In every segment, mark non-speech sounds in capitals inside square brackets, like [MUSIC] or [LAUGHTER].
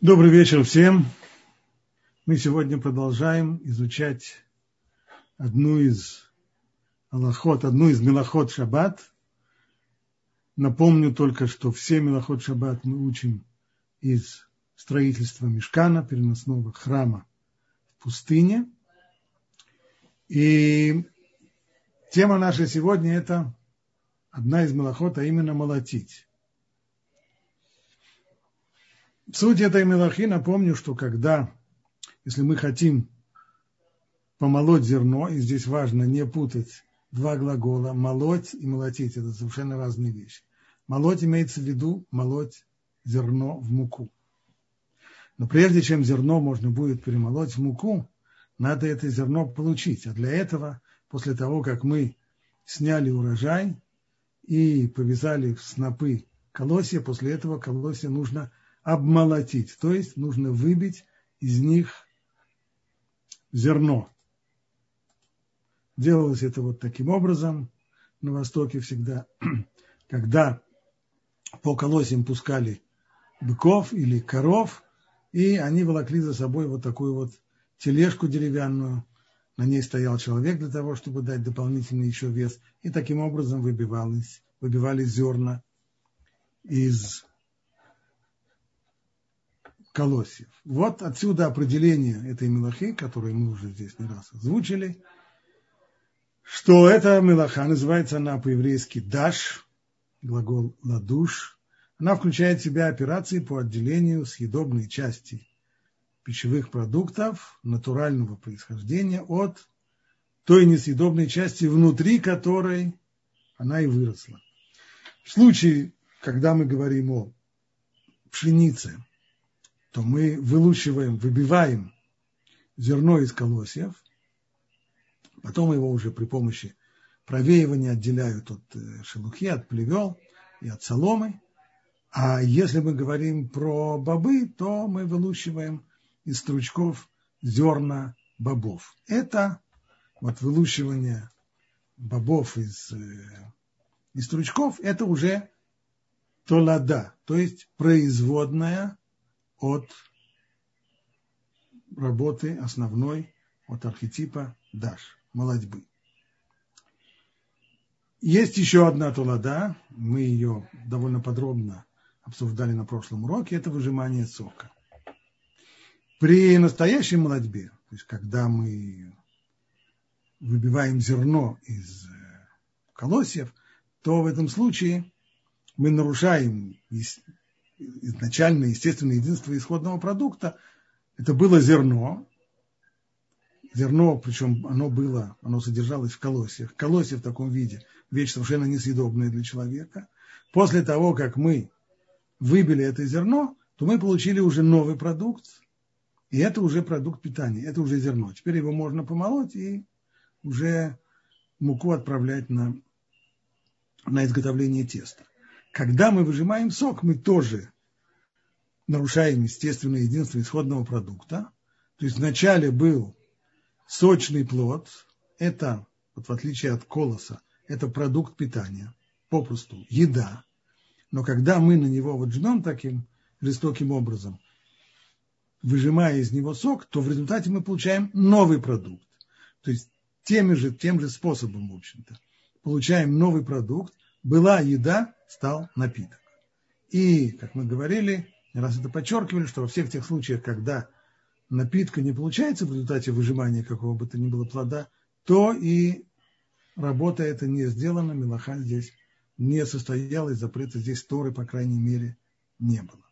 Добрый вечер всем. Мы сегодня продолжаем изучать одну из Аллахот, одну из Мелахот Шаббат. Напомню только, что все Мелахот Шаббат мы учим из строительства Мешкана, переносного храма в пустыне. И тема наша сегодня это одна из Мелахот, а именно молотить. Суть этой мелахи, напомню, что когда, если мы хотим помолоть зерно, и здесь важно не путать два глагола, молоть и молотить, это совершенно разные вещи. Молоть имеется в виду молоть зерно в муку. Но прежде чем зерно можно будет перемолоть в муку, надо это зерно получить. А для этого, после того, как мы сняли урожай и повязали в снопы колосья, после этого колосья нужно обмолотить, то есть нужно выбить из них зерно. Делалось это вот таким образом на Востоке всегда, [CLEARS THROAT] когда по колосьям пускали быков или коров, и они волокли за собой вот такую вот тележку деревянную, на ней стоял человек для того, чтобы дать дополнительный еще вес, и таким образом выбивались, выбивались зерна из колосьев. Вот отсюда определение этой мелахи, которую мы уже здесь не раз озвучили, что эта мелаха, называется она по-еврейски даш, глагол ладуш, она включает в себя операции по отделению съедобной части пищевых продуктов натурального происхождения от той несъедобной части, внутри которой она и выросла. В случае, когда мы говорим о пшенице, то мы вылучиваем, выбиваем зерно из колосьев, потом его уже при помощи провеивания отделяют от э, шелухи, от плевел и от соломы. А если мы говорим про бобы, то мы вылучиваем из стручков зерна бобов. Это вот вылучивание бобов из, э, из стручков, это уже толада, то есть производная от работы основной, от архетипа даш, молодьбы. Есть еще одна тулада, мы ее довольно подробно обсуждали на прошлом уроке, это выжимание сока. При настоящей молодьбе, то есть когда мы выбиваем зерно из э, колосьев, то в этом случае мы нарушаем изначальное естественное единство исходного продукта, это было зерно, зерно, причем оно было, оно содержалось в колосьях. Колосья в таком виде вещь совершенно несъедобная для человека. После того, как мы выбили это зерно, то мы получили уже новый продукт, и это уже продукт питания, это уже зерно. Теперь его можно помолоть и уже муку отправлять на, на изготовление теста. Когда мы выжимаем сок, мы тоже нарушаем естественное единство исходного продукта. То есть вначале был сочный плод, это, вот в отличие от колоса, это продукт питания, попросту еда. Но когда мы на него вот жмем таким жестоким образом, выжимая из него сок, то в результате мы получаем новый продукт. То есть тем же, тем же способом, в общем-то, получаем новый продукт. Была еда, стал напиток. И, как мы говорили, раз это подчеркивали, что во всех тех случаях, когда напитка не получается в результате выжимания какого бы то ни было плода, то и работа эта не сделана, мелаха здесь не состоялась, запрета здесь Торы, по крайней мере, не было.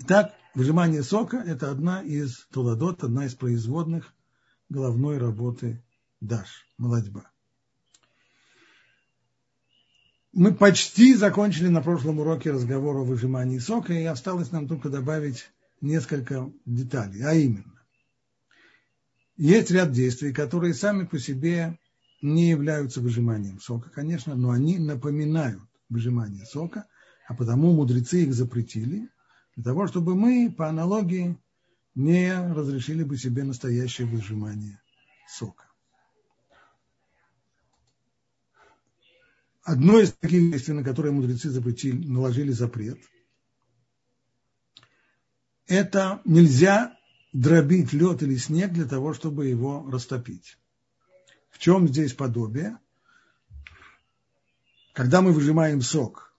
Итак, выжимание сока – это одна из туладот, одна из производных головной работы даш, молодьба. Мы почти закончили на прошлом уроке разговор о выжимании сока, и осталось нам только добавить несколько деталей, а именно, есть ряд действий, которые сами по себе не являются выжиманием сока, конечно, но они напоминают выжимание сока, а потому мудрецы их запретили, для того, чтобы мы, по аналогии, не разрешили бы себе настоящее выжимание сока. Одно из таких действий, на которые мудрецы запретили, наложили запрет, это нельзя дробить лед или снег для того, чтобы его растопить. В чем здесь подобие? Когда мы выжимаем сок,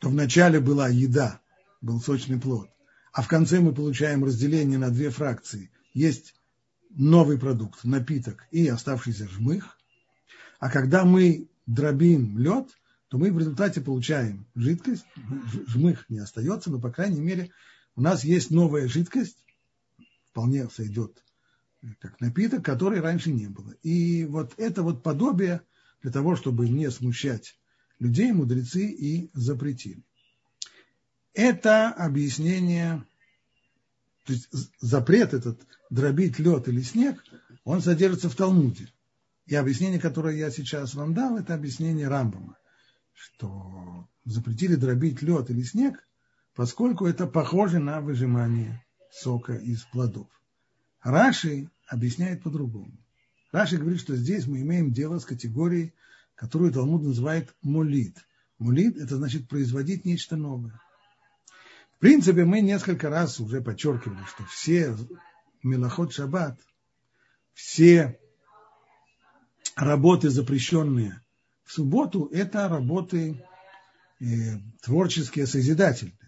то вначале была еда, был сочный плод, а в конце мы получаем разделение на две фракции. Есть новый продукт, напиток и оставшийся жмых. А когда мы дробим лед, то мы в результате получаем жидкость, жмых не остается, но, по крайней мере, у нас есть новая жидкость, вполне сойдет как напиток, который раньше не было. И вот это вот подобие для того, чтобы не смущать людей, мудрецы и запретили. Это объяснение, то есть запрет этот дробить лед или снег, он содержится в Талмуде. И объяснение, которое я сейчас вам дал, это объяснение Рамбама, что запретили дробить лед или снег, поскольку это похоже на выжимание сока из плодов. Раши объясняет по-другому. Раши говорит, что здесь мы имеем дело с категорией, которую Талмуд называет мулит. Мулит – это значит производить нечто новое. В принципе, мы несколько раз уже подчеркивали, что все Мелоход Шаббат, все работы, запрещенные в субботу, это работы э, творческие, созидательные.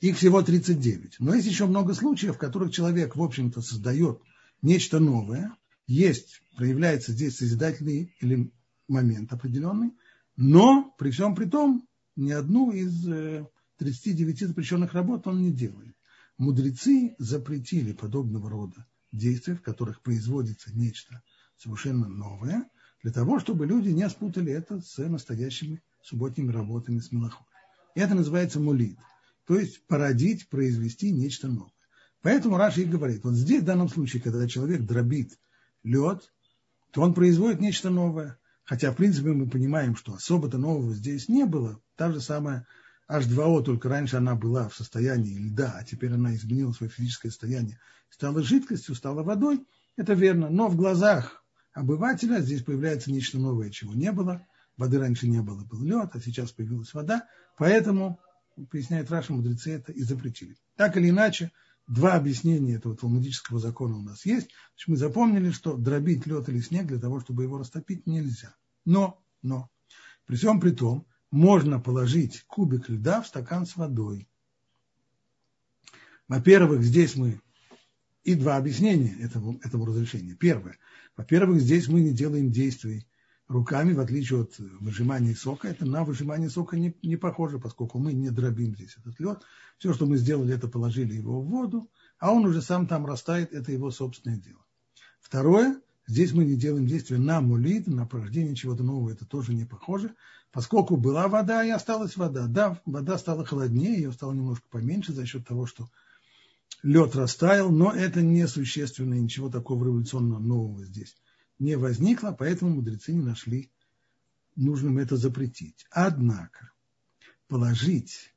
Их всего 39. Но есть еще много случаев, в которых человек, в общем-то, создает нечто новое. Есть, проявляется здесь созидательный или момент определенный, но при всем при том ни одну из 39 э, запрещенных работ он не делает. Мудрецы запретили подобного рода действия, в которых производится нечто совершенно новое, для того, чтобы люди не спутали это с настоящими субботними работами с мелохой. Это называется мулит то есть породить, произвести нечто новое. Поэтому Раши и говорит, вот здесь в данном случае, когда человек дробит лед, то он производит нечто новое. Хотя, в принципе, мы понимаем, что особо-то нового здесь не было. Та же самая H2O, только раньше она была в состоянии льда, а теперь она изменила свое физическое состояние, стала жидкостью, стала водой. Это верно. Но в глазах обывателя здесь появляется нечто новое, чего не было. Воды раньше не было, был лед, а сейчас появилась вода. Поэтому поясняет Раша, мудрецы это и запретили. Так или иначе, два объяснения этого талмудического закона у нас есть. Значит, мы запомнили, что дробить лед или снег для того, чтобы его растопить, нельзя. Но, но, при всем при том, можно положить кубик льда в стакан с водой. Во-первых, здесь мы и два объяснения этого, этого разрешения. Первое. Во-первых, здесь мы не делаем действий руками, в отличие от выжимания сока, это на выжимание сока не, не похоже, поскольку мы не дробим здесь этот лед. Все, что мы сделали, это положили его в воду, а он уже сам там растает, это его собственное дело. Второе, здесь мы не делаем действия на мулит, на порождение чего-то нового, это тоже не похоже, поскольку была вода и осталась вода. Да, вода стала холоднее, ее стало немножко поменьше за счет того, что лед растаял, но это не существенно, ничего такого революционного нового здесь не возникло, поэтому мудрецы не нашли нужным это запретить. Однако положить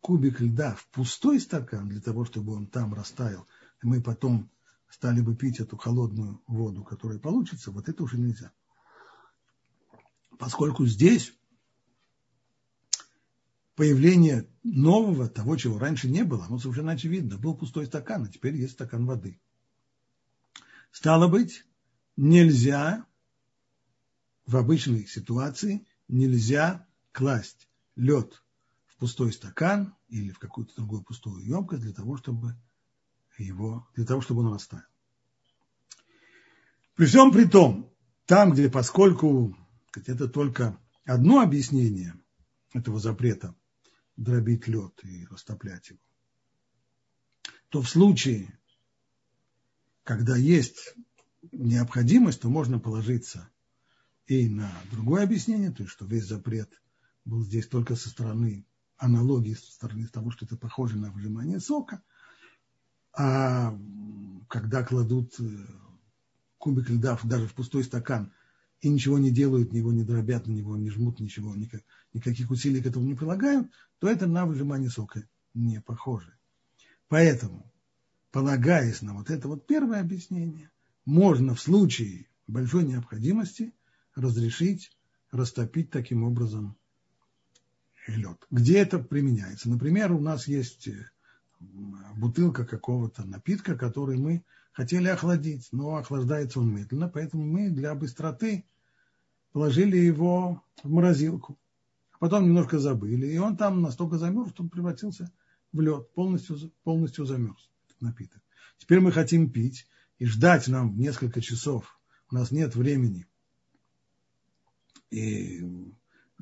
кубик льда в пустой стакан для того, чтобы он там растаял, и мы потом стали бы пить эту холодную воду, которая получится, вот это уже нельзя. Поскольку здесь появление нового, того, чего раньше не было, оно совершенно очевидно. Был пустой стакан, а теперь есть стакан воды. Стало быть, нельзя в обычной ситуации нельзя класть лед в пустой стакан или в какую-то другую пустую емкость для того, чтобы его, для того, чтобы он растаял. При всем при том, там, где поскольку это только одно объяснение этого запрета дробить лед и растоплять его, то в случае, когда есть необходимость, то можно положиться и на другое объяснение, то есть что весь запрет был здесь только со стороны аналогии, со стороны того, что это похоже на выжимание сока, а когда кладут э, кубик льда даже в пустой стакан и ничего не делают, его не дробят, на него не жмут, ничего, никак, никаких усилий к этому не прилагают, то это на выжимание сока не похоже. Поэтому, полагаясь на вот это вот первое объяснение, можно в случае большой необходимости разрешить растопить таким образом лед. Где это применяется? Например, у нас есть э, бутылка какого-то напитка, который мы хотели охладить, но охлаждается он медленно, поэтому мы для быстроты положили его в морозилку. Потом немножко забыли, и он там настолько замерз, что он превратился в лед, полностью, полностью замерз напиток. Теперь мы хотим пить, и ждать нам несколько часов, у нас нет времени. И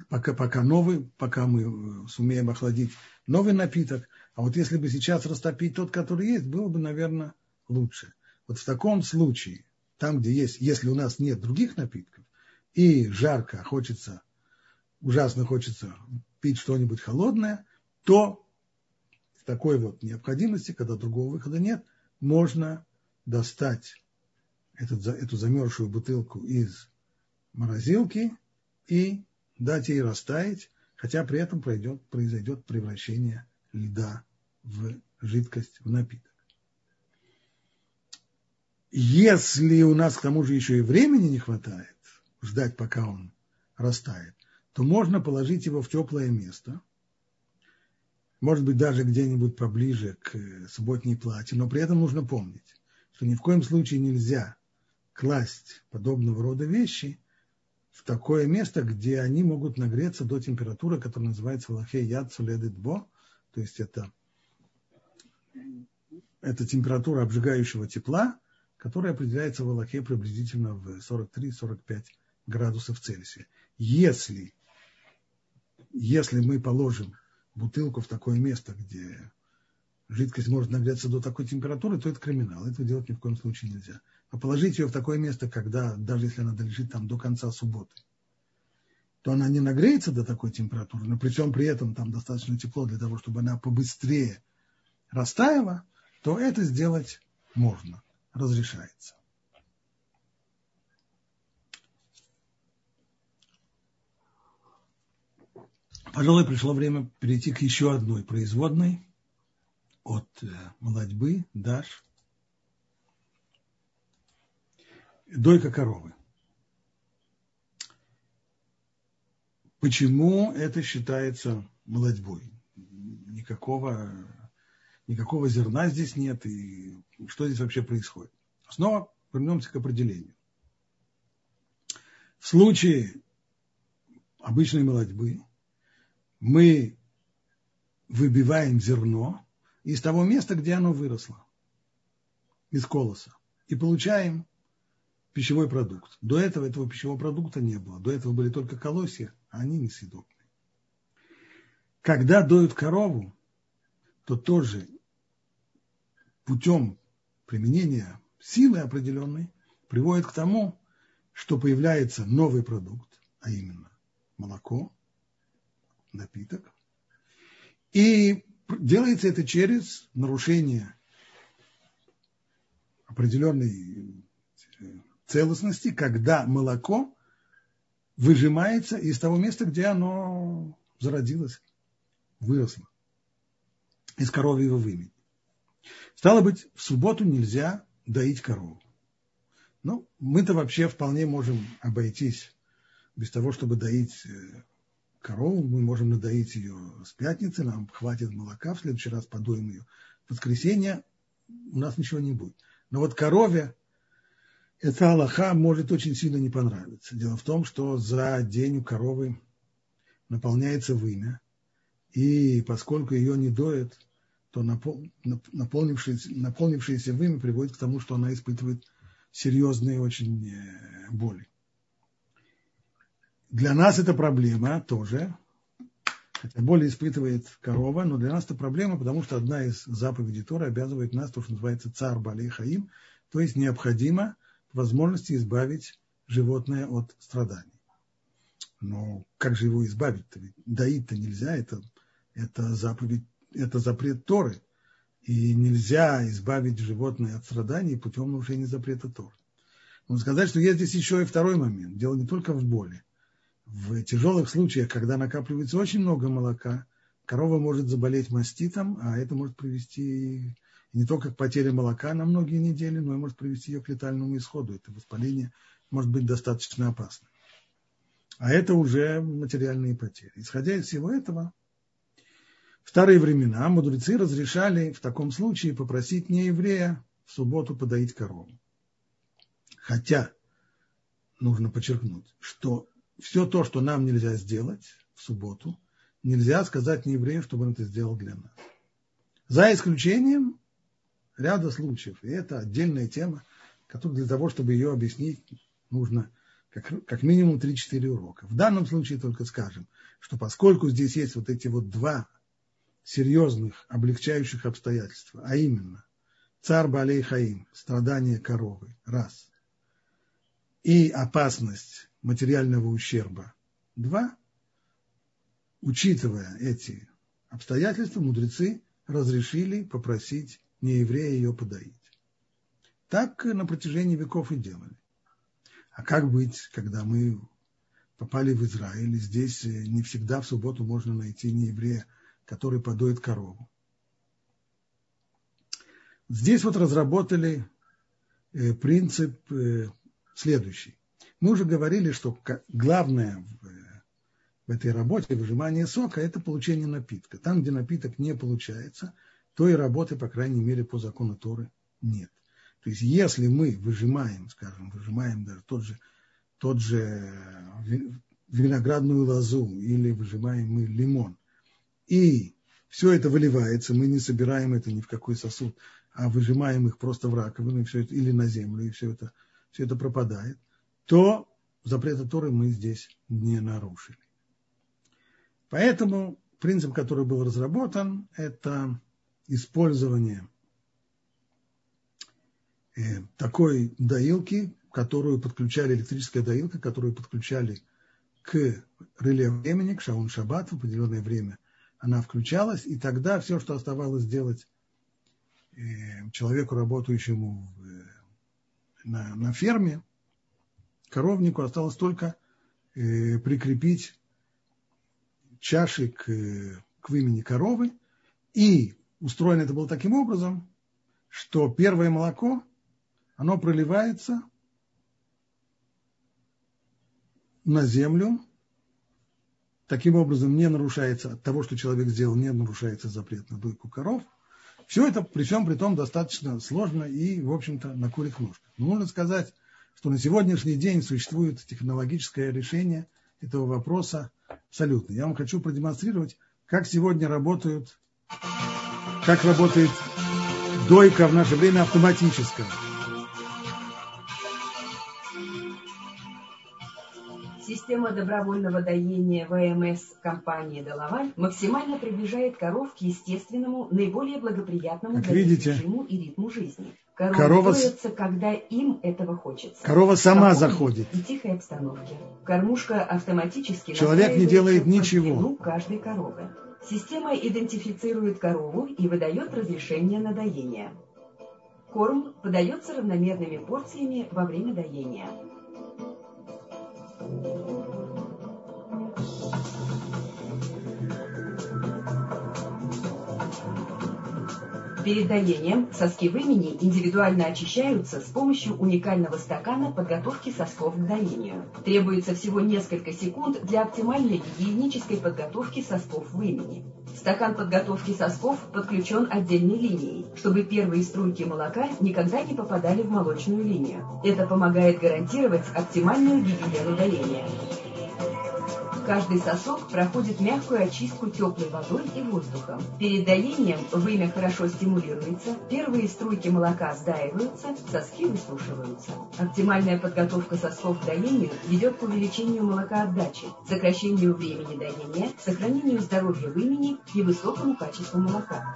пока, пока новый, пока мы сумеем охладить новый напиток. А вот если бы сейчас растопить тот, который есть, было бы, наверное, лучше. Вот в таком случае, там, где есть, если у нас нет других напитков, и жарко, хочется, ужасно хочется пить что-нибудь холодное, то в такой вот необходимости, когда другого выхода нет, можно достать этот, эту замерзшую бутылку из морозилки и дать ей растаять, хотя при этом пройдет, произойдет превращение льда в жидкость, в напиток. Если у нас к тому же еще и времени не хватает ждать, пока он растает, то можно положить его в теплое место, может быть, даже где-нибудь поближе к субботней плате, но при этом нужно помнить, что ни в коем случае нельзя класть подобного рода вещи в такое место, где они могут нагреться до температуры, которая называется валахе яд бо, то есть это, это температура обжигающего тепла, которая определяется в Аллахе приблизительно в 43-45 градусов Цельсия. Если, если мы положим бутылку в такое место, где жидкость может нагреться до такой температуры, то это криминал. Этого делать ни в коем случае нельзя. А положить ее в такое место, когда, даже если она лежит там до конца субботы, то она не нагреется до такой температуры, но при всем при этом там достаточно тепло для того, чтобы она побыстрее растаяла, то это сделать можно, разрешается. Пожалуй, пришло время перейти к еще одной производной от э, молодьбы, даш, дойка коровы. Почему это считается молодьбой? Никакого, никакого зерна здесь нет, и что здесь вообще происходит? Снова вернемся к определению. В случае обычной молодьбы мы выбиваем зерно из того места, где оно выросло, из колоса, и получаем пищевой продукт. До этого этого пищевого продукта не было. До этого были только колосья, они несъедобны. Когда доют корову, то тоже путем применения силы определенной приводит к тому, что появляется новый продукт, а именно молоко, напиток. И делается это через нарушение определенной целостности, когда молоко выжимается из того места, где оно зародилось, выросло, из коровьего вымени. Стало быть, в субботу нельзя доить корову. Ну, мы-то вообще вполне можем обойтись без того, чтобы доить э, корову. Мы можем надоить ее с пятницы, нам хватит молока, в следующий раз подоим ее. В воскресенье у нас ничего не будет. Но вот корове эта Аллаха может очень сильно не понравиться. Дело в том, что за день у коровы наполняется вымя, и поскольку ее не доят, то наполнившееся, наполнившееся вымя приводит к тому, что она испытывает серьезные очень э, боли. Для нас это проблема тоже, хотя боли испытывает корова, но для нас это проблема, потому что одна из заповедей Тора обязывает нас, то, что называется цар Балей Хаим, то есть необходимо возможности избавить животное от страданий. Но как же его избавить-то? доить-то нельзя, это, это заповедь, это запрет Торы. И нельзя избавить животное от страданий путем нарушения запрета Торы. Но сказать, что есть здесь еще и второй момент. Дело не только в боли. В тяжелых случаях, когда накапливается очень много молока, корова может заболеть маститом, а это может привести не только к потере молока на многие недели, но и может привести ее к летальному исходу. Это воспаление может быть достаточно опасно. А это уже материальные потери. Исходя из всего этого, в старые времена мудрецы разрешали в таком случае попросить нееврея в субботу подоить корову. Хотя, нужно подчеркнуть, что все то, что нам нельзя сделать в субботу, нельзя сказать нееврею, чтобы он это сделал для нас. За исключением ряда случаев. И это отдельная тема, которую для того, чтобы ее объяснить, нужно как, как минимум 3-4 урока. В данном случае только скажем, что поскольку здесь есть вот эти вот два серьезных облегчающих обстоятельства, а именно царь Балей Хаим, страдание коровы, раз, и опасность материального ущерба, два, учитывая эти обстоятельства, мудрецы разрешили попросить нееврея ее подоить. Так на протяжении веков и делали. А как быть, когда мы попали в Израиль, и здесь э, не всегда в субботу можно найти нееврея, который подоит корову? Здесь вот разработали э, принцип э, следующий. Мы уже говорили, что главное в этой работе выжимание сока – это получение напитка. Там, где напиток не получается, то и работы, по крайней мере, по закону Торы нет. То есть если мы выжимаем, скажем, выжимаем даже тот же, тот же виноградную лозу или выжимаем мы лимон, и все это выливается, мы не собираем это ни в какой сосуд, а выжимаем их просто в раковину и все это, или на землю, и все это, все это пропадает, то запрета Торы мы здесь не нарушили. Поэтому принцип, который был разработан, это использование Э, такой доилки, которую подключали, электрическая доилка, которую подключали к реле времени, к шаун шаббат в определенное время, она включалась, и тогда все, что оставалось делать э, человеку, работающему э, на, на ферме, коровнику, осталось только прикрепить чаши к, к вымени коровы, и устроено это было таким образом, что первое молоко – оно проливается на землю, таким образом не нарушается от того, что человек сделал, не нарушается запрет на дойку коров. Все это при всем при том достаточно сложно и, в общем-то, на курих ножках. Но можно сказать, что на сегодняшний день существует технологическое решение этого вопроса абсолютно. Я вам хочу продемонстрировать, как сегодня работают, как работает дойка в наше время автоматическая. Система добровольного доения ВМС компании «Доловаль» максимально приближает коров к естественному, наиболее благоприятному как для видите, режиму и ритму жизни. Коровы корова... доятся, когда им этого хочется. Корова сама заходит. И тихой обстановке. Кормушка автоматически Человек не делает ничего. каждой коровы. Система идентифицирует корову и выдает разрешение на доение. Корм подается равномерными порциями во время доения. Перед доением соски вымени индивидуально очищаются с помощью уникального стакана подготовки сосков к доению. Требуется всего несколько секунд для оптимальной гигиенической подготовки сосков вымени. Стакан подготовки сосков подключен отдельной линией, чтобы первые струйки молока никогда не попадали в молочную линию. Это помогает гарантировать оптимальную гигиену доения. Каждый сосок проходит мягкую очистку теплой водой и воздухом. Перед доением вымя хорошо стимулируется, первые струйки молока сдаиваются, соски высушиваются. Оптимальная подготовка сосков к доению ведет к увеличению молокоотдачи, сокращению времени доения, сохранению здоровья вымени и высокому качеству молока.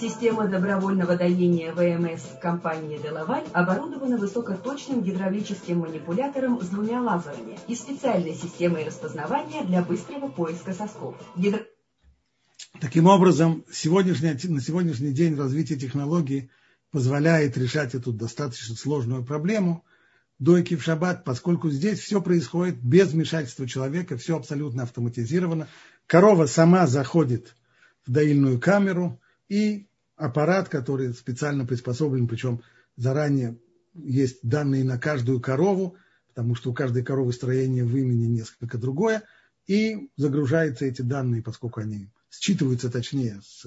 Система добровольного доения ВМС компании «Делаваль» оборудована высокоточным гидравлическим манипулятором с двумя лазерами и специальной системой распознавания для быстрого поиска сосков. Гидр... Таким образом, сегодняшний, на сегодняшний день развитие технологий позволяет решать эту достаточно сложную проблему дойки в шаббат, поскольку здесь все происходит без вмешательства человека, все абсолютно автоматизировано, корова сама заходит в доильную камеру, и аппарат, который специально приспособлен, причем заранее есть данные на каждую корову, потому что у каждой коровы строение в имени несколько другое, и загружаются эти данные, поскольку они считываются точнее с,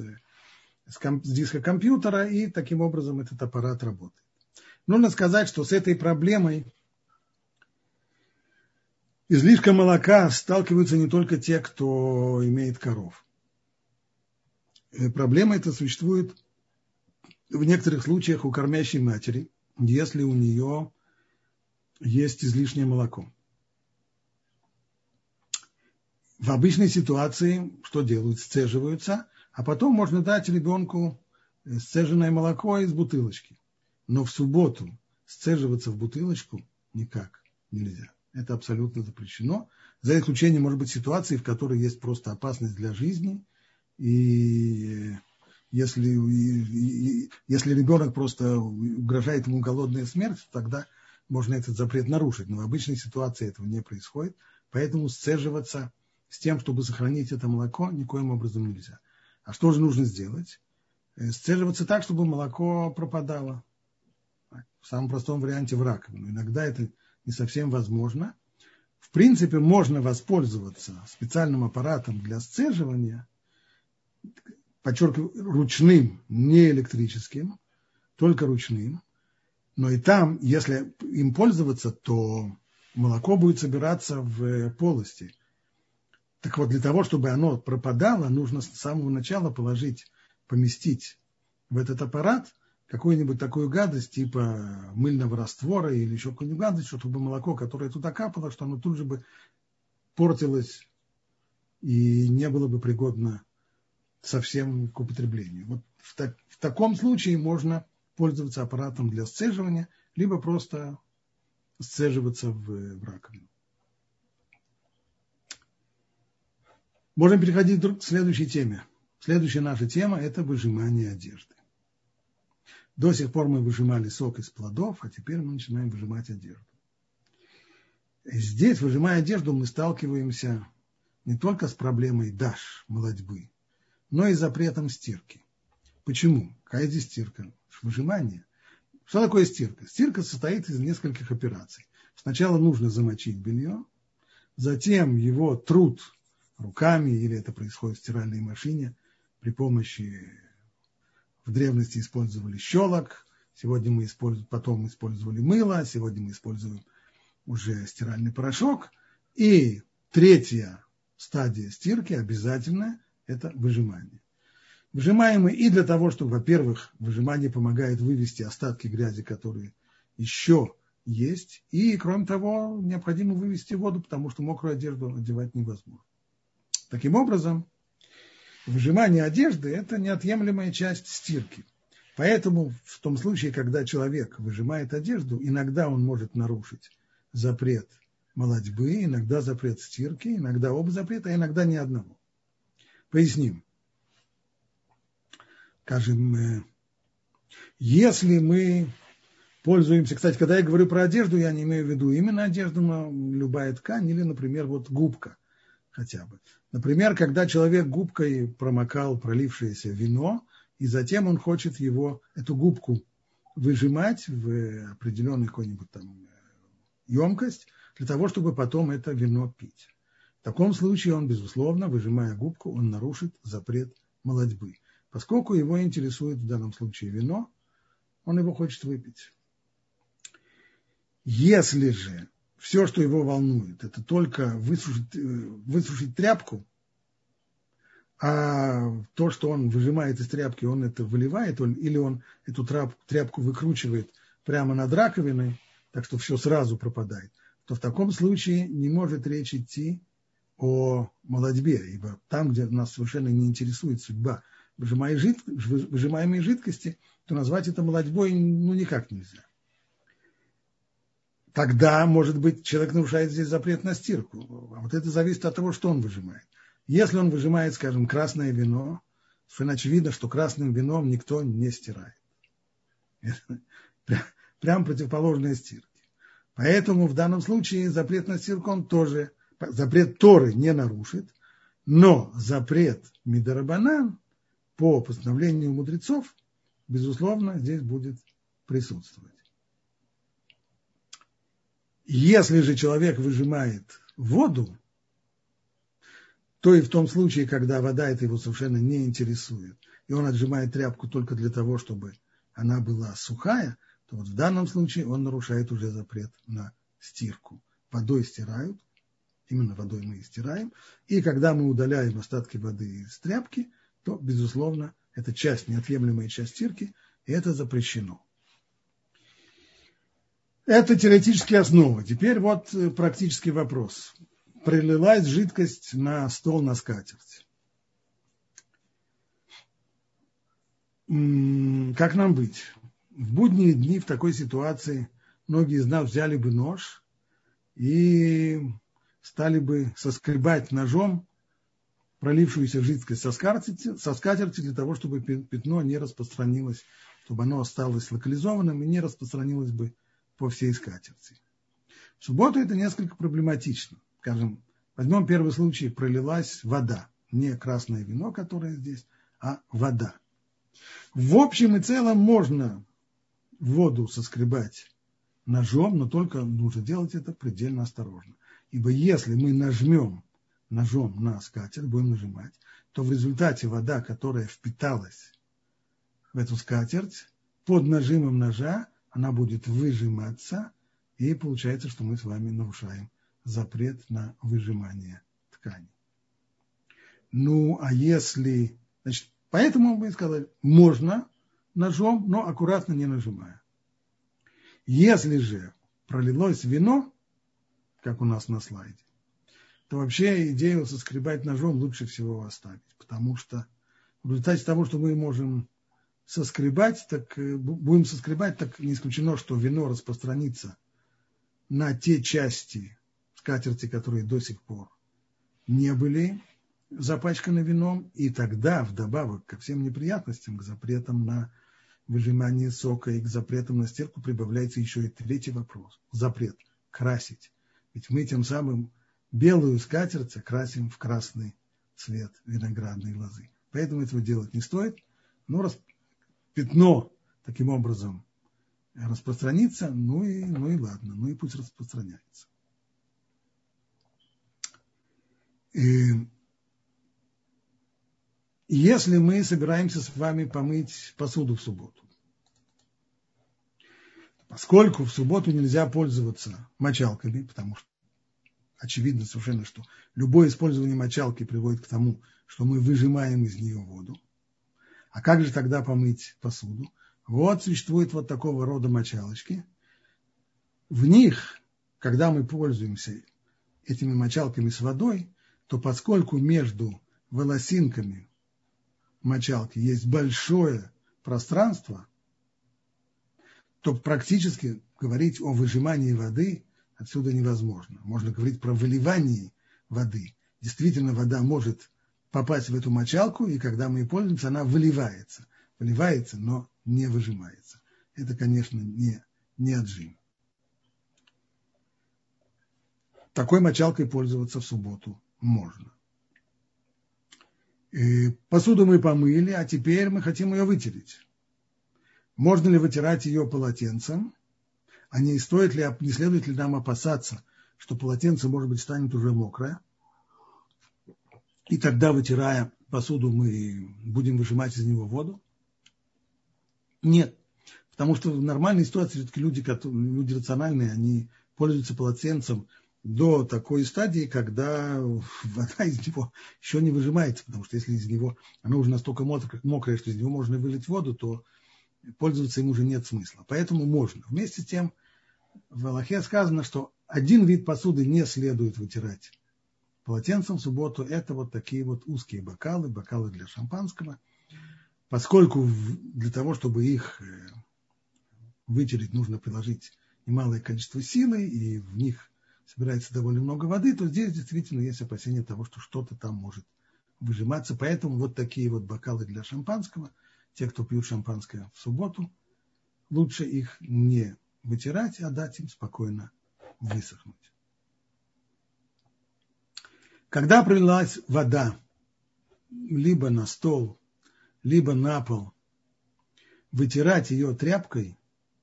с, комп, с диска компьютера, и таким образом этот аппарат работает. Нужно сказать, что с этой проблемой излишка молока сталкиваются не только те, кто имеет коров. Э, проблема эта существует в некоторых случаях у кормящей матери, если у нее есть излишнее молоко. В обычной ситуации что делают? Сцеживаются, а потом можно дать ребенку сцеженное молоко из бутылочки. Но в субботу сцеживаться в бутылочку никак нельзя. Это абсолютно запрещено. За исключением, может быть, ситуации, в которой есть просто опасность для жизни. И если, если ребенок просто угрожает ему голодная смерть, тогда можно этот запрет нарушить. Но в обычной ситуации этого не происходит. Поэтому сцеживаться с тем, чтобы сохранить это молоко, никоим образом нельзя. А что же нужно сделать? Э, сцеживаться так, чтобы молоко пропадало. В самом простом варианте в раковину. Иногда это не совсем возможно. В принципе, можно воспользоваться специальным аппаратом для сцеживания, подчеркиваю, ручным, не электрическим, только ручным. Но и там, если им пользоваться, то молоко будет собираться в полости. Так вот, для того, чтобы оно пропадало, нужно с самого начала положить, поместить в этот аппарат какую-нибудь такую гадость, типа мыльного раствора или еще какую-нибудь гадость, чтобы молоко, которое туда капало, что оно тут же бы портилось и не было бы пригодно совсем к употреблению. Вот в, так, в таком случае можно пользоваться аппаратом для сцеживания, либо просто сцеживаться в, в раковину. Можем переходить к следующей теме. Следующая наша тема – это выжимание одежды. До сих пор мы выжимали сок из плодов, а теперь мы начинаем выжимать одежду. Здесь, выжимая одежду, мы сталкиваемся не только с проблемой даш, молодьбы, но и запретом стирки. Почему? Какая здесь стирка? Выжимание. Что такое стирка? Стирка состоит из нескольких операций. Сначала нужно замочить белье, затем его труд руками, или это происходит в стиральной машине при помощи, в древности использовали щелок, сегодня мы используем, потом использовали мыло, сегодня мы используем уже стиральный порошок. И третья стадия стирки обязательная это выжимание. Выжимаемый и для того, чтобы, во-первых, выжимание помогает вывести остатки грязи, которые еще есть, и, кроме того, необходимо вывести воду, потому что мокрую одежду одевать невозможно. Таким образом, выжимание одежды – это неотъемлемая часть стирки. Поэтому в том случае, когда человек выжимает одежду, иногда он может нарушить запрет молодьбы, иногда запрет стирки, иногда оба запрета, а иногда ни одного. Поясним. Скажем, э, если мы пользуемся, кстати, когда я говорю про одежду, я не имею в виду именно одежду, но любая ткань или, например, вот губка хотя бы. Например, когда человек губкой промокал пролившееся вино, и затем он хочет его, эту губку выжимать в определенную какую-нибудь там емкость, для того, чтобы потом это вино пить. В таком случае он, безусловно, выжимая губку, он нарушит запрет молодьбы. Поскольку его интересует в данном случае вино, он его хочет выпить. Если же все, что его волнует, это только высушить, э, высушить тряпку, а то, что он выжимает из тряпки, он это выливает, или он эту тряпку выкручивает прямо над раковиной, так что все сразу пропадает, то в таком случае не может речь идти о молодьбе, ибо там, где нас совершенно не интересует судьба выжимаемой жидкости, то назвать это молодьбой ну, никак нельзя. Тогда, может быть, человек нарушает здесь запрет на стирку. А вот это зависит от того, что он выжимает. Если он выжимает, скажем, красное вино, совершенно очевидно, что красным вином никто не стирает. Прям противоположная стирке. Поэтому в данном случае запрет на стирку он тоже запрет Торы не нарушит, Но запрет Мидарабанан по постановлению мудрецов, безусловно, здесь будет присутствовать. Если же человек выжимает воду, то и в том случае, когда вода это его совершенно не интересует, и он отжимает тряпку только для того, чтобы она была сухая, то вот в данном случае он нарушает уже запрет на стирку. Водой стирают, именно водой мы и стираем, и когда мы удаляем остатки воды из тряпки, то, безусловно, это часть, неотъемлемая часть стирки, и это запрещено. Это теоретические основы. Теперь вот э, практический вопрос. Пролилась жидкость на стол, на скатерть. Как нам быть? В будние дни в такой ситуации многие из нас взяли бы нож и стали бы соскребать ножом пролившуюся жидкость со скатерти, для того, чтобы пятно не распространилось, чтобы оно осталось локализованным и не распространилось бы по всей скатерти. В субботу это несколько проблематично. Скажем, возьмем первый случай, пролилась вода. Не красное вино, которое здесь, а вода. В общем и целом можно воду соскребать ножом, но только нужно делать это предельно осторожно. Ибо если мы нажмем ножом на скатерть, будем нажимать, то в результате вода, которая впиталась в эту скатерть, под нажимом ножа она будет выжиматься, и получается, что мы с вами нарушаем запрет на выжимание ткани. Ну, а если... Значит, поэтому мы сказали, можно ножом, но аккуратно не нажимая. Если же пролилось вино, как у нас на слайде, то вообще идею соскребать ножом лучше всего оставить, потому что в результате того, что мы можем соскребать, так э, будем соскребать, так не исключено, что вино распространится на те части скатерти, которые до сих пор не были запачканы вином, и тогда вдобавок ко всем неприятностям, к запретам на выжимание сока и к запретам на стирку прибавляется еще и третий вопрос. Запрет красить. Ведь мы тем самым белую скатерть красим в красный цвет виноградной лозы. Поэтому этого делать не стоит. Но пятно таким образом распространится, ну и, ну и ладно, ну и пусть распространяется. И если мы собираемся с вами помыть посуду в субботу, поскольку в субботу нельзя пользоваться мочалками, потому что очевидно совершенно, что любое использование мочалки приводит к тому, что мы выжимаем из нее воду – а как же тогда помыть посуду? Вот существует вот такого рода мочалочки. В них, когда мы пользуемся этими мочалками с водой, то поскольку между волосинками мочалки есть большое пространство, то практически говорить о выжимании воды отсюда невозможно. Можно говорить про выливание воды. Действительно, вода может попасть в эту мочалку, и когда мы ей пользуемся, она выливается. Выливается, но не выжимается. Это, конечно, не, не отжим. Такой мочалкой пользоваться в субботу можно. И посуду мы помыли, а теперь мы хотим ее вытереть. Можно ли вытирать ее полотенцем? А не стоит ли, не следует ли нам опасаться, что полотенце, может быть, станет уже мокрое? И тогда, вытирая посуду, мы будем выжимать из него воду? Нет. Потому что в нормальной ситуации все-таки люди, люди рациональные, они пользуются полотенцем до такой стадии, когда [LAUGHS] вода из него еще не выжимается, потому что если из него оно уже настолько мокрое, что из него можно вылить воду, то пользоваться им уже нет смысла. Поэтому можно. Вместе с тем в Аллахе сказано, что один вид посуды не следует вытирать полотенцем в субботу это вот такие вот узкие бокалы, бокалы для шампанского, поскольку для того, чтобы их э, вытереть, нужно приложить немалое количество силы, и в них собирается довольно много воды, то здесь действительно есть опасение того, что что-то там может выжиматься. Поэтому вот такие вот бокалы для шампанского, те, кто пьют шампанское в субботу, лучше их не вытирать, а дать им спокойно высохнуть. Когда пролилась вода либо на стол, либо на пол, вытирать ее тряпкой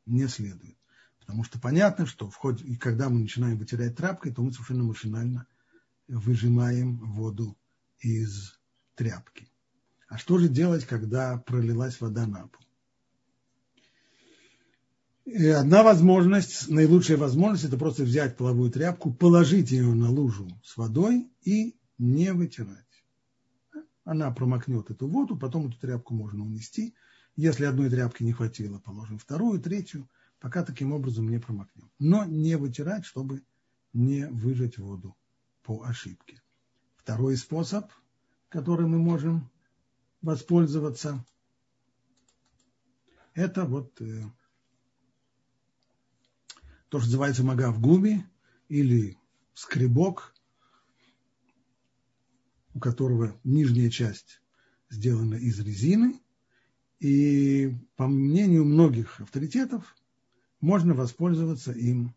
не следует. Потому что понятно, что в ходе, и когда мы начинаем вытирать тряпкой, то мы совершенно машинально выжимаем воду из тряпки. А что же делать, когда пролилась вода на пол? И одна возможность, наилучшая возможность, это просто взять половую тряпку, положить ее на лужу с водой и не вытирать. Она промокнет эту воду, потом эту тряпку можно унести. Если одной тряпки не хватило, положим вторую, третью, пока таким образом не промокнем. Но не вытирать, чтобы не выжать воду по ошибке. Второй способ, который мы можем воспользоваться, это вот э, то, что называется мага в гуме или скребок, у которого нижняя часть сделана из резины. И по мнению многих авторитетов, можно воспользоваться им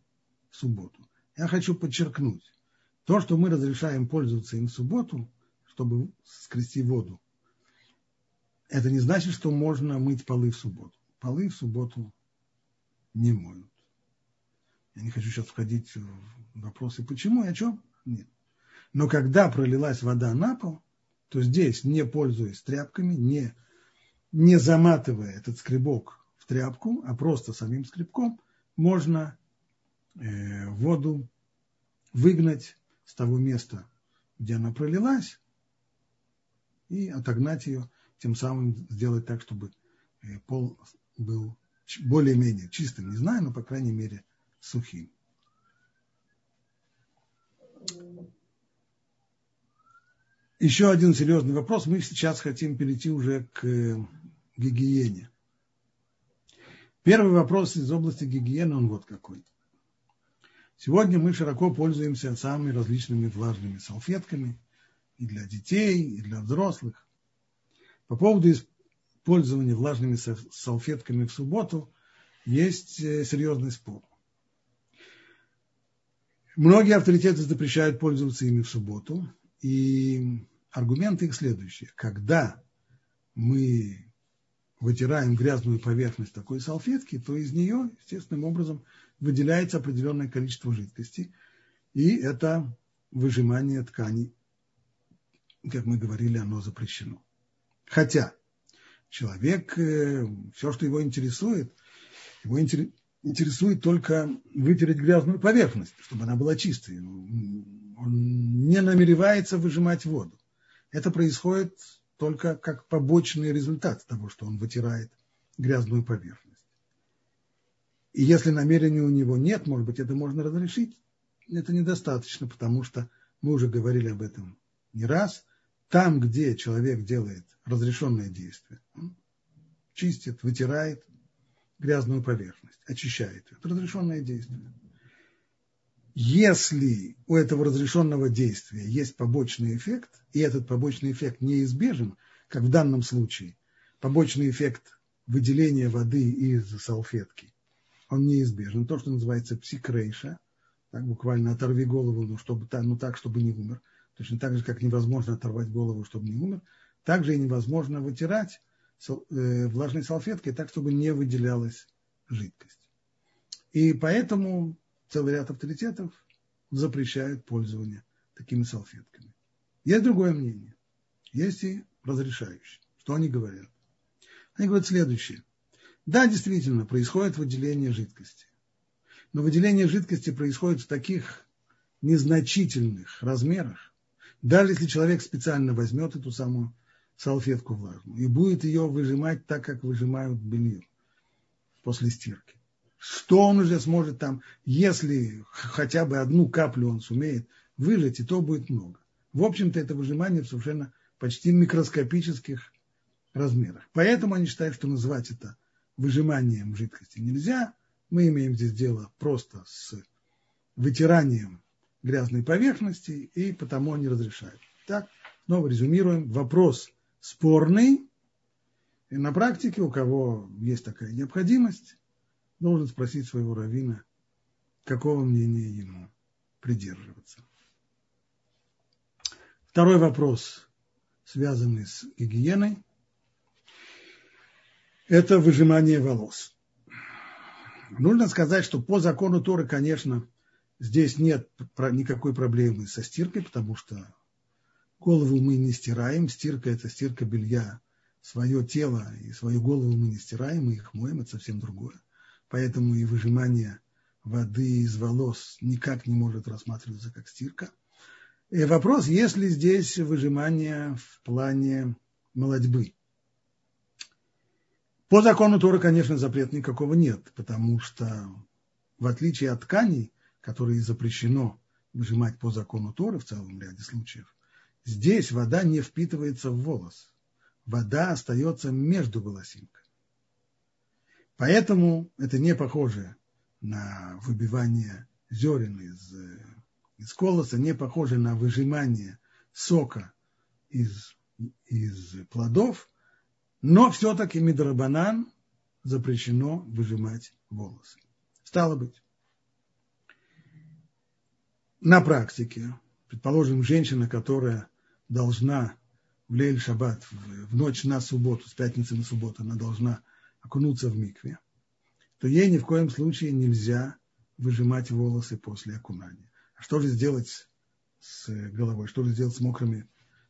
в субботу. Я хочу подчеркнуть, то, что мы разрешаем пользоваться им в субботу, чтобы скрести воду, это не значит, что можно мыть полы в субботу. Полы в субботу не моют. Я не хочу сейчас входить в вопросы, почему и о чем. Нет. Но когда пролилась вода на пол, то здесь, не пользуясь тряпками, не, не заматывая этот скребок в тряпку, а просто самим скребком, можно э, воду выгнать с того места, где она пролилась, и отогнать ее, тем самым сделать так, чтобы э, пол был более-менее чистым, не знаю, но, по крайней мере, сухим. Еще один серьезный вопрос. Мы сейчас хотим перейти уже к гигиене. Первый вопрос из области гигиены, он вот какой. Сегодня мы широко пользуемся самыми различными влажными салфетками и для детей, и для взрослых. По поводу использования влажными салфетками в субботу есть э, серьезный спор. Многие авторитеты запрещают пользоваться ими в субботу, и аргументы их следующие. Когда мы вытираем грязную поверхность такой салфетки, то из нее естественным образом выделяется определенное количество жидкости, и это выжимание тканей, как мы говорили, оно запрещено. Хотя человек, э, все, что его интересует, его интересует только вытереть грязную поверхность, чтобы она была чистой. Он не намеревается выжимать воду. Это происходит только как побочный результат того, что он вытирает грязную поверхность. И если намерения у него нет, может быть, это можно разрешить, это недостаточно, потому что мы уже говорили об этом не раз. Там, где человек делает разрешенное действие, чистит, вытирает, грязную поверхность, очищает ее. Это разрешенное действие. Если у этого разрешенного действия есть побочный эффект, и этот побочный эффект неизбежен, как в данном случае, побочный эффект выделения воды из салфетки, он неизбежен. То, что называется псикрейша, так буквально оторви голову, ну, чтобы, ну так, чтобы не умер. Точно так же, как невозможно оторвать голову, чтобы не умер, также и невозможно вытирать Э, влажной салфеткой так, чтобы не выделялась жидкость. И поэтому целый ряд авторитетов запрещают пользование такими салфетками. Есть другое мнение. Есть и разрешающие. Что они говорят? Они говорят следующее. Да, действительно, происходит выделение жидкости. Но выделение жидкости происходит в таких незначительных размерах. Даже если человек специально возьмет эту самую салфетку влажную и будет ее выжимать так, как выжимают белье после стирки. Что он уже сможет там, если хотя бы одну каплю он сумеет выжать, и то будет много. В общем-то, это выжимание в совершенно почти микроскопических размерах. Поэтому они считают, что называть это выжиманием жидкости нельзя. Мы имеем здесь дело просто с вытиранием грязной поверхности, и потому они разрешают. Так, снова резюмируем. Вопрос спорный, и на практике, у кого есть такая необходимость, должен спросить своего равина, какого мнения ему придерживаться. Второй вопрос, связанный с гигиеной, это выжимание волос. Нужно сказать, что по закону Торы, конечно, здесь нет никакой проблемы со стиркой, потому что голову мы не стираем. Стирка – это стирка белья. Свое тело и свою голову мы не стираем, мы их моем, это совсем другое. Поэтому и выжимание воды из волос никак не может рассматриваться как стирка. И вопрос, есть ли здесь выжимание в плане молодьбы. По закону Тора, конечно, запрета никакого нет, потому что в отличие от тканей, которые запрещено выжимать по закону Торы в целом ряде случаев, здесь вода не впитывается в волос. Вода остается между волосинками. Поэтому это не похоже на выбивание зерен из, из колоса, не похоже на выжимание сока из, из плодов – но все-таки Мидрабанан запрещено выжимать волосы. Стало быть, на практике, предположим, женщина, которая должна в Лейль Шаббат, в ночь на субботу, с пятницы на субботу, она должна окунуться в микве, то ей ни в коем случае нельзя выжимать волосы после окунания. А что же сделать с головой, что же сделать с мокрыми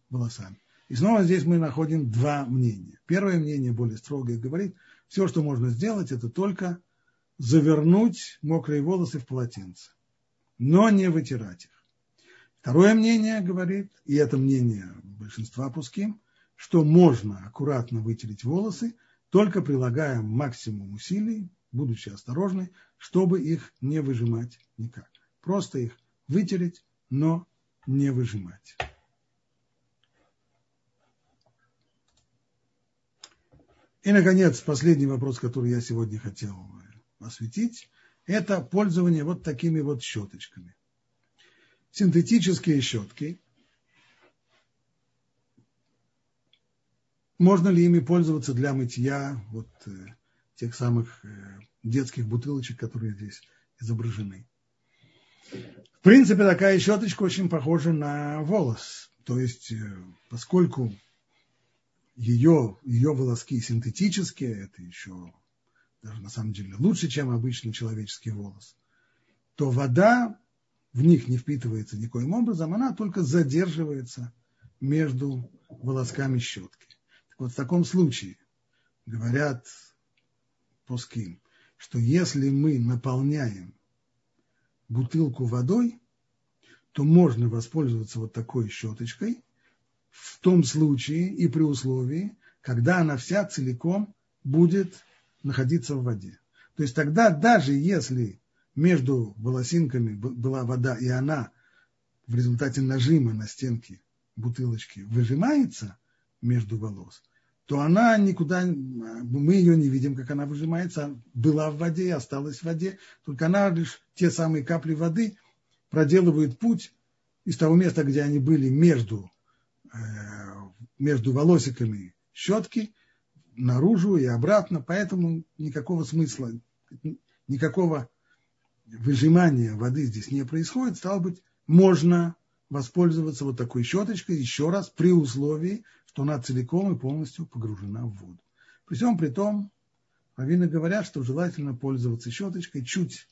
волосами? И снова здесь мы находим два мнения. Первое мнение, более строгое, говорит, все, что можно сделать, это только завернуть мокрые волосы в полотенце, но не вытирать их. Второе мнение говорит, и это мнение большинства пуским, что можно аккуратно вытереть волосы, только прилагая максимум усилий, будучи осторожны, чтобы их не выжимать никак. Просто их вытереть, но не выжимать. И, наконец, последний вопрос, который я сегодня хотел осветить, это пользование вот такими вот щеточками. Синтетические щетки. Можно ли ими пользоваться для мытья вот э, тех самых э, детских бутылочек, которые здесь изображены? В принципе, такая щеточка очень похожа на волос. То есть, э, поскольку ее, ее волоски синтетические, это еще даже на самом деле лучше, чем обычный человеческий волос, то вода в них не впитывается никоим образом, она только задерживается между волосками щетки. Так вот, в таком случае говорят поским, что если мы наполняем бутылку водой, то можно воспользоваться вот такой щеточкой – в том случае и при условии, когда она вся целиком будет находиться в воде. То есть тогда даже если между волосинками была вода, и она в результате нажима на стенки бутылочки выжимается между волос, то она никуда, мы ее не видим, как она выжимается, была в воде и осталась в воде, только она лишь те самые капли воды проделывают путь из того места, где они были между Э, между волосиками щетки наружу и обратно, поэтому никакого смысла, никакого выжимания воды здесь не происходит. Стало быть, можно воспользоваться вот такой щеточкой еще раз при условии, что она целиком и полностью погружена в воду. При всем при том, раввины говорят, что желательно пользоваться щеточкой чуть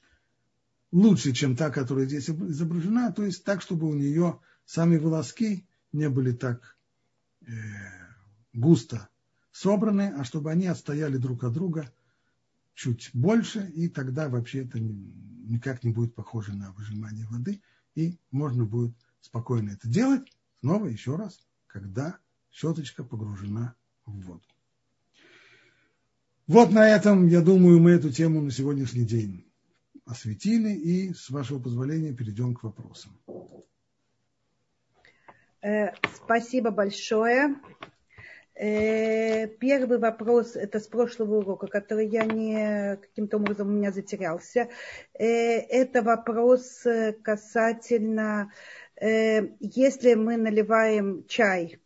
лучше, чем та, которая здесь изображена, то есть так, чтобы у нее сами волоски не были так э, густо собраны, а чтобы они отстояли друг от друга чуть больше, и тогда вообще это никак не будет похоже на выжимание воды, и можно будет спокойно это делать, снова еще раз, когда щеточка погружена в воду. Вот на этом, я думаю, мы эту тему на сегодняшний день осветили, и, с вашего позволения, перейдем к вопросам. Э, спасибо большое. Э, первый вопрос, это с прошлого урока, который я не каким-то образом у меня затерялся. Э, это вопрос касательно, если мы наливаем чай,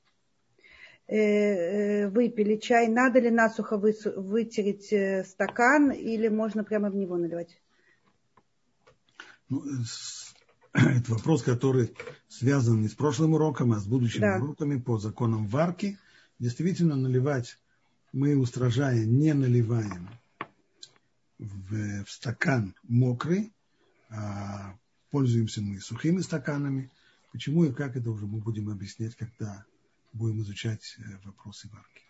выпили чай, надо ли насухо вытереть стакан или можно прямо в него наливать? Ну, [CLEARS THROAT] это вопрос, который связан не с прошлым уроком, а с будущими да. уроками по законам варки. Действительно, наливать мы, устражая, не наливаем в, в стакан мокрый, а пользуемся мы сухими стаканами. Почему и как это уже мы будем объяснять, когда будем изучать э, вопросы варки.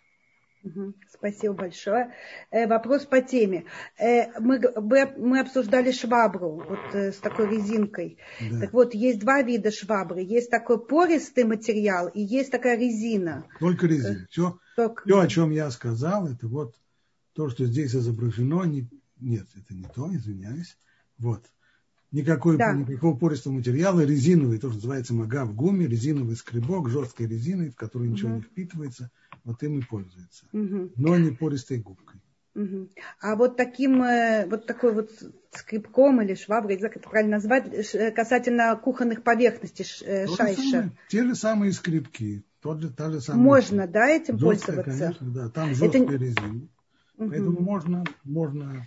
Спасибо большое. Э, вопрос по теме. Э, мы, мы обсуждали швабру вот, э, с такой резинкой. Да. Так вот, есть два вида швабры. Есть такой пористый материал и есть такая резина. Только резина. Все, Только... все о чем я сказал, это вот то, что здесь изображено. Не, нет, это не то, извиняюсь. Вот. Никакой, да. Никакого пористого материала, резиновый, то, что называется мага в гуме, резиновый скребок, жесткой резиной, в ничего угу. не впитывается – вот им и пользуется. Угу. Но не пористой губкой. Угу. А вот таким, э, вот такой вот скребком или шваброй, не знаю, как это правильно назвать, э, касательно кухонных поверхностей э, шайша. те же самые скребки, тот же, та же самая. Можно, да, этим Жесткая, пользоваться? Конечно, да, там жесткая это... резина. Угу. Поэтому можно, можно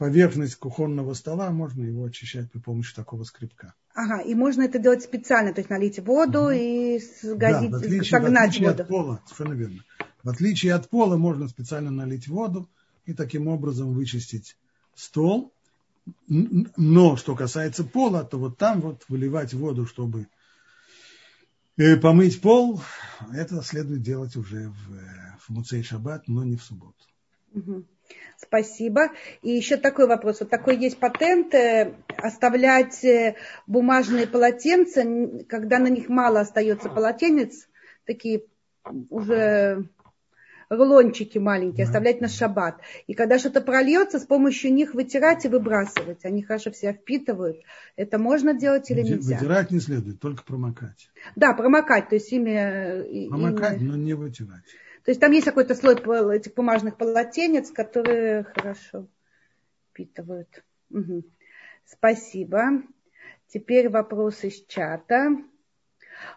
поверхность кухонного стола, можно его очищать при помощи такого скребка. Ага, и можно это делать специально, то есть налить воду угу. и сгазить, да, в отличие, согнать в отличие воду. от пола, совершенно верно. В отличие от пола можно специально налить воду и таким образом вычистить стол. Но что касается пола, то вот там вот выливать воду, чтобы э, помыть пол, это следует делать уже в, э, в Муцей Шаббат, но не в субботу. Угу. Спасибо. И еще такой вопрос. Вот такой есть патент э, оставлять э, бумажные полотенца, когда на них мало остается полотенец, такие уже рулончики маленькие, оставлять на шаббат. И когда что-то прольется, с помощью них вытирать и выбрасывать. Они хорошо себя впитывают. Это можно делать или нельзя? Вытирать не следует, только промокать. Да, промокать, то есть ими... Э, промокать, ими... но не вытирать. То есть там есть какой-то слой этих бумажных полотенец, которые хорошо впитывают. Угу. Спасибо. Теперь вопрос из чата.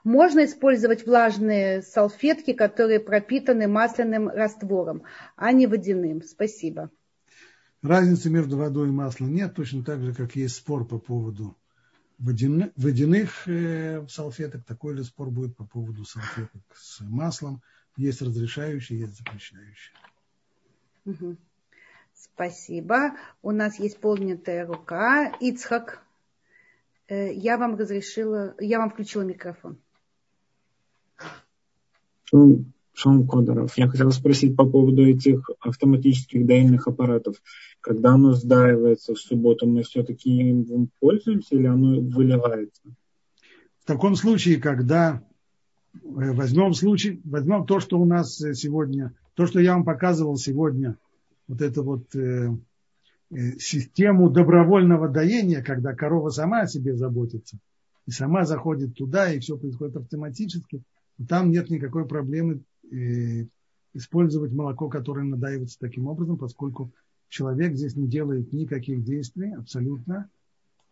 Можно использовать влажные салфетки, которые пропитаны масляным раствором, а не водяным. Спасибо. Разницы между водой и маслом нет, точно так же, как есть спор по поводу водяных, водяных э, салфеток, такой же спор будет по поводу салфеток с маслом. Есть разрешающие, есть запрещающие. Угу. Спасибо. У нас есть поднятая рука. Ицхак, я вам разрешила, я вам включила микрофон. Шон Кодоров. Я хотел спросить по поводу этих автоматических доильных аппаратов. Когда оно сдаивается в субботу, мы все-таки им пользуемся или оно выливается? В таком случае, когда Э, возьмем случай, возьмем то, что у нас э, сегодня, то, что я вам показывал сегодня, вот эту вот э, э, систему добровольного доения, когда корова сама о себе заботится, и сама заходит туда, и все происходит автоматически, там нет никакой проблемы э, использовать молоко, которое надаивается таким образом, поскольку человек здесь не делает никаких действий абсолютно.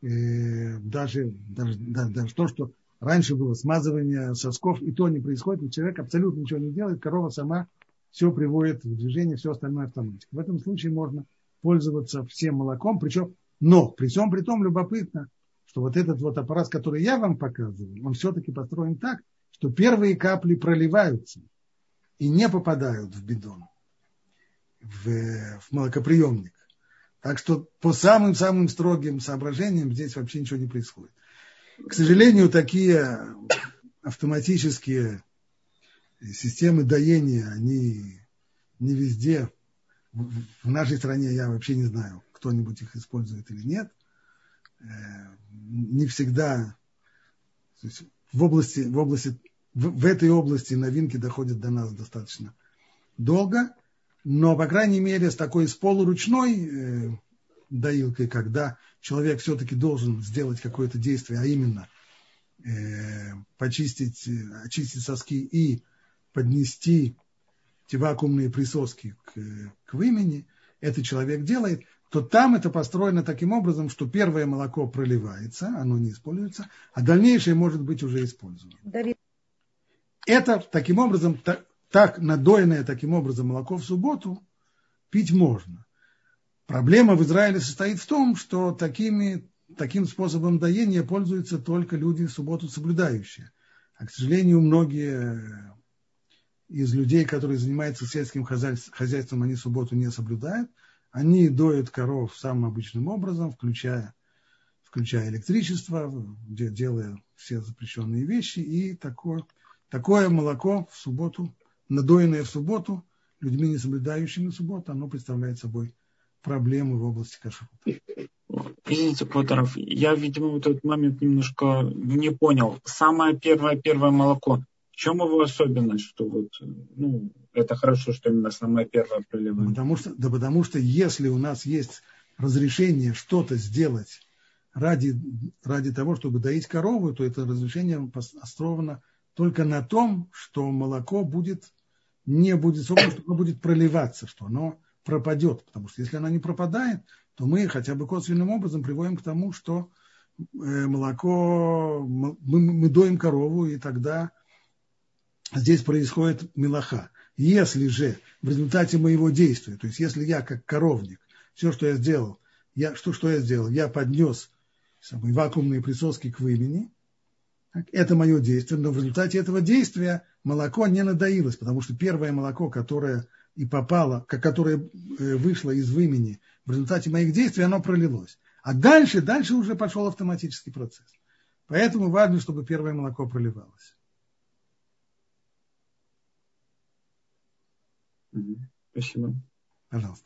Э, даже, даже, даже, даже то, что Раньше было смазывание сосков, и то не происходит, человек абсолютно ничего не делает, корова сама все приводит в движение, все остальное автоматика. В этом случае можно пользоваться всем молоком, причем, но при всем при том любопытно, что вот этот вот аппарат, который я вам показывал, он все-таки построен так, что первые капли проливаются и не попадают в бидон, в, в молокоприемник. Так что по самым-самым строгим соображениям здесь вообще ничего не происходит. К сожалению, такие автоматические системы доения, они не везде. В нашей стране я вообще не знаю, кто-нибудь их использует или нет. Э, не всегда в области, в области в, в этой области новинки доходят до нас достаточно долго, но, по крайней мере, с такой с полуручной э, доилкой, когда человек все-таки должен сделать какое-то действие, а именно э, почистить, очистить соски и поднести вакуумные присоски к, к вымени, это человек делает, то там это построено таким образом, что первое молоко проливается, оно не используется, а дальнейшее может быть уже использовано. Это таким образом, так, так надоенное таким образом молоко в субботу пить можно. Проблема в Израиле состоит в том, что такими таким способом доения пользуются только люди субботу соблюдающие. А, к сожалению, многие из людей, которые занимаются сельским хозяйством, они субботу не соблюдают. Они доят коров самым обычным образом, включая, включая электричество, делая все запрещенные вещи. И такое, такое молоко в субботу, надоенное в субботу, людьми, не соблюдающими субботу, оно представляет собой проблемы в области кашрута. Извините, Квадаров, я, видимо, в этот момент немножко не понял. Самое первое, первое молоко, чем его особенность, что вот, ну, это хорошо, что именно самое первое проливает? Потому что, да потому что если у нас есть разрешение что-то сделать ради, ради того, чтобы доить корову, то это разрешение основано только на том, что молоко будет, не будет, что оно будет проливаться, что оно пропадет. Потому что если она не пропадает, то мы хотя бы косвенным образом приводим к тому, что э, молоко, мы, мы доим корову, и тогда здесь происходит мелоха. Если же в результате моего действия, то есть если я как коровник, все, что я сделал, я, что, что я сделал? Я поднес самые вакуумные присоски к вымени, это мое действие, но в результате этого действия молоко не надоилось, потому что первое молоко, которое и попало, которое э, вышло из вымени в результате моих действий, оно пролилось. А дальше, дальше уже пошел автоматический процесс. Поэтому важно, чтобы первое молоко проливалось. Спасибо. Пожалуйста.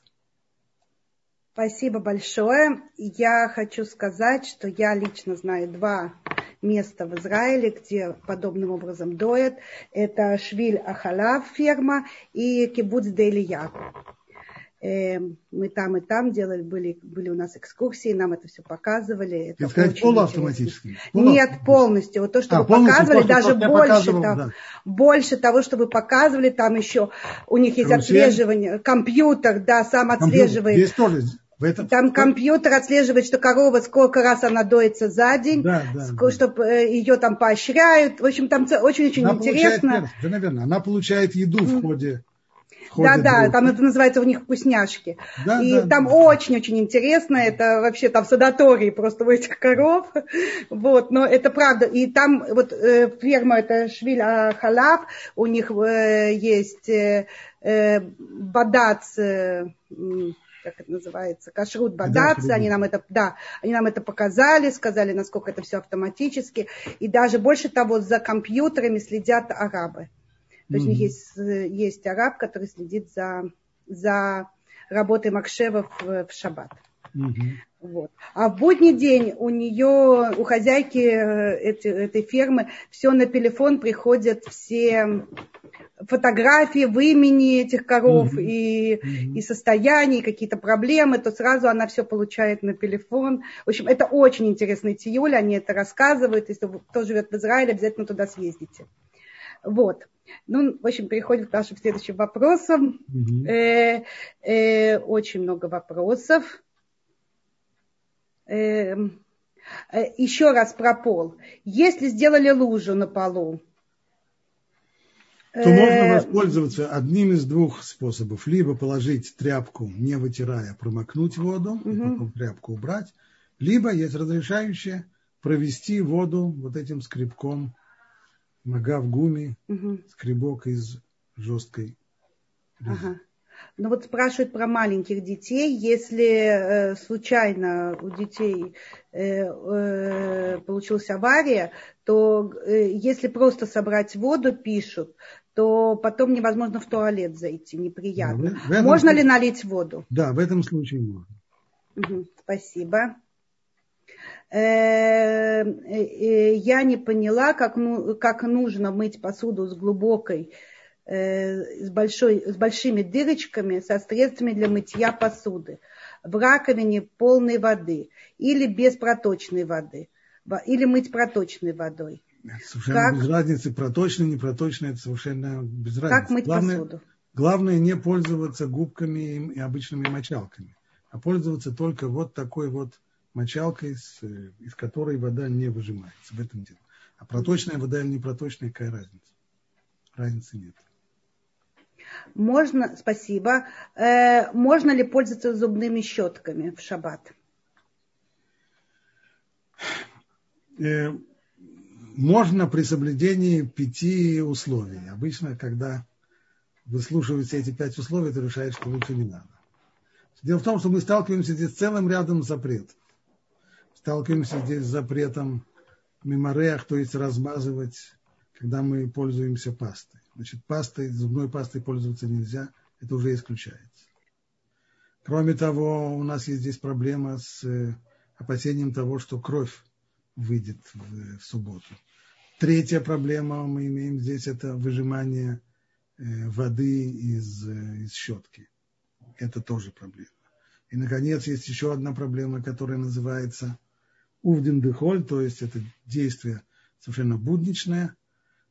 Спасибо большое. Я хочу сказать, что я лично знаю два место в Израиле, где подобным образом доят. Это Швиль Ахалав ферма и Кибуц Делия. Эм, мы там и там делали, были, были у нас экскурсии, нам это все показывали. Это сказать, полуавтоматически? Нет, полностью. Вот то, что а, вы показывали, то, даже больше, там, да. больше того, что вы показывали, там еще у них есть Карусель. отслеживание, компьютер, да, сам отслеживает. Здесь тоже в этом... Там компьютер отслеживает, что корова сколько раз она доится за день, да, да, сколько, да. чтобы э, ее там поощряют. В общем, там очень-очень интересно. Да, наверное, она получает еду в ходе да, да, там это называется у них вкусняшки. Да, и да, там очень-очень да. интересно, это вообще там садатории просто у этих коров. Вот, но это правда. И там вот э, ферма, это Швиль Халав, у них э, есть э, э, бадац, э, как это называется, кашрут бадацы, они нам это, да, они нам это показали, сказали, насколько это все автоматически, и даже больше того, за компьютерами следят арабы. То есть у них есть, есть араб, который следит за, за работой Макшева в, в шаббат. Mm-hmm. Вот. А в будний день у нее, у хозяйки э, этой, этой фермы, все на телефон приходят все фотографии в имени этих коров mm-hmm. и, mm-hmm. и состояние, какие-то проблемы, то сразу она все получает на телефон. В общем, это очень интересный тиюль, они это рассказывают. Если кто живет в Израиле, обязательно туда съездите. Вот. Ну, в общем, переходим к нашим следующим вопросам. Э, э, очень много вопросов. Э, э, еще раз про пол. Если сделали лужу на полу, то можно воспользоваться одним из двух способов. Либо положить тряпку, не вытирая, промокнуть воду, угу. и потом тряпку убрать. Либо есть разрешающее провести воду вот этим скребком, нога в гуме, угу. скребок из жесткой Ага. Ну вот спрашивают про маленьких детей. Если э, случайно у детей э, э, получилась авария, то э, если просто собрать воду, пишут, то потом невозможно в туалет зайти, неприятно. Да, в, в можно случае, ли налить воду? Да, в этом случае можно. Угу, спасибо. Э, э, я не поняла, как, ну, как нужно мыть посуду с глубокой, э, с, большой, с большими дырочками, со средствами для мытья посуды. В раковине полной воды или без проточной воды. Или мыть проточной водой. Совершенно как? без разницы, проточно, не проточно, это совершенно без разницы. Как мыть главное, посуду? Главное не пользоваться губками и обычными мочалками, а пользоваться только вот такой вот мочалкой, из которой вода не выжимается. В этом дело. А проточная вода или не проточная, какая разница? Разницы нет. Можно, спасибо. Э, можно ли пользоваться зубными щетками в шаббат? Э, можно при соблюдении пяти условий. Обычно, когда выслушиваются эти пять условий, то решает, что лучше не надо. Дело в том, что мы сталкиваемся здесь с целым рядом запретов. Сталкиваемся здесь с запретом мемореях, то есть размазывать, когда мы пользуемся пастой. Значит, пастой, зубной пастой пользоваться нельзя, это уже исключается. Кроме того, у нас есть здесь проблема с э, опасением того, что кровь выйдет в, в субботу. Третья проблема мы имеем здесь, это выжимание э, воды из, э, из щетки. Это тоже проблема. И, наконец, есть еще одна проблема, которая называется увден дехоль, то есть это действие совершенно будничное.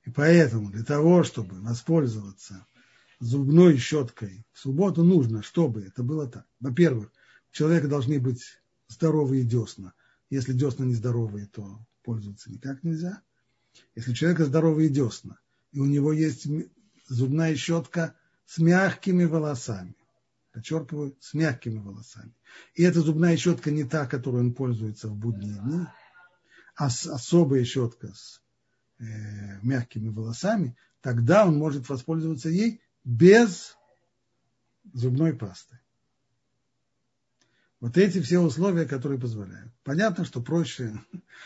И поэтому для того, чтобы воспользоваться зубной щеткой в субботу, нужно, чтобы это было так. Во-первых, у человека должны быть здоровые десна. Если десна нездоровые, то пользоваться никак нельзя. Если у человека здоровые десна, и у него есть зубная щетка с мягкими волосами, подчеркиваю, с мягкими волосами. И эта зубная щетка не та, которой он пользуется в будние дни, а особая щетка с э, мягкими волосами, тогда он может воспользоваться ей без зубной пасты. Вот эти все условия, которые позволяют. Понятно, что проще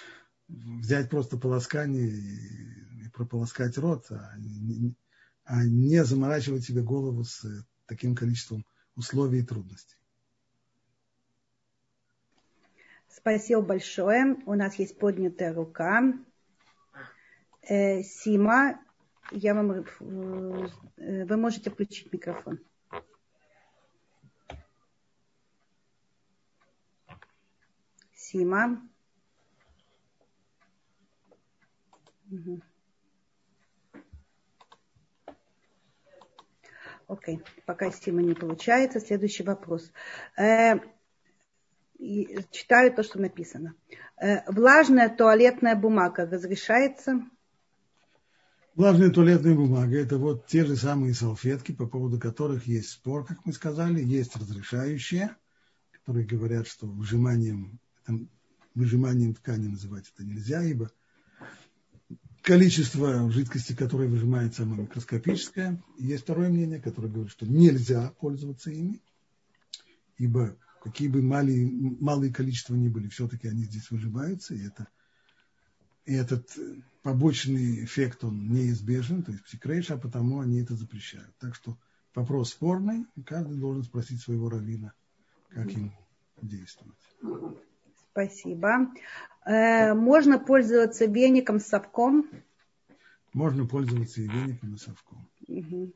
[LAUGHS] взять просто полоскание и, и прополоскать рот, а не, а не заморачивать себе голову с таким количеством условий и трудностей. Спасибо большое. У нас есть поднятая рука. Э, Сима, я вам, э, вы можете включить микрофон. Сима. Угу. Окей, пока Сима не получается. Следующий вопрос. Э, читаю то, что написано. Э, влажная туалетная бумага разрешается? Влажная туалетная бумага – это вот те же самые салфетки, по поводу которых есть спор, как мы сказали, есть разрешающие, которые говорят, что выжиманием, выжиманием ткани называть это нельзя, ибо количество жидкости, которое выжимается, оно микроскопическое. Есть второе мнение, которое говорит, что нельзя пользоваться ими, ибо какие бы малые, малые количества ни были, все-таки они здесь выжимаются, и, это, и этот побочный эффект, он неизбежен, то есть псикрейш, а потому они это запрещают. Так что вопрос спорный, и каждый должен спросить своего раввина, как им действовать. Спасибо. Э, можно пользоваться веником с совком? Можно пользоваться и веником, и совком. Угу.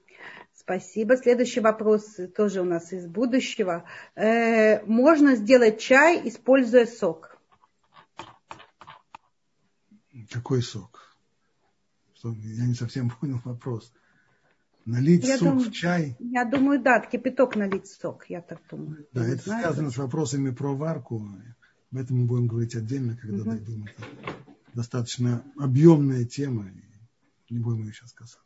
Спасибо. Следующий вопрос тоже у нас из будущего. Э, можно сделать чай, используя сок? Какой сок? Я не совсем понял вопрос. Налить я сок думаю, в чай? Я думаю, да, кипяток налить сок, я так думаю. Да, это знаю, связано с вопросами про варку. Об этом мы будем говорить отдельно, когда угу. дойдем. Это достаточно объемная тема, и не будем ее сейчас касаться.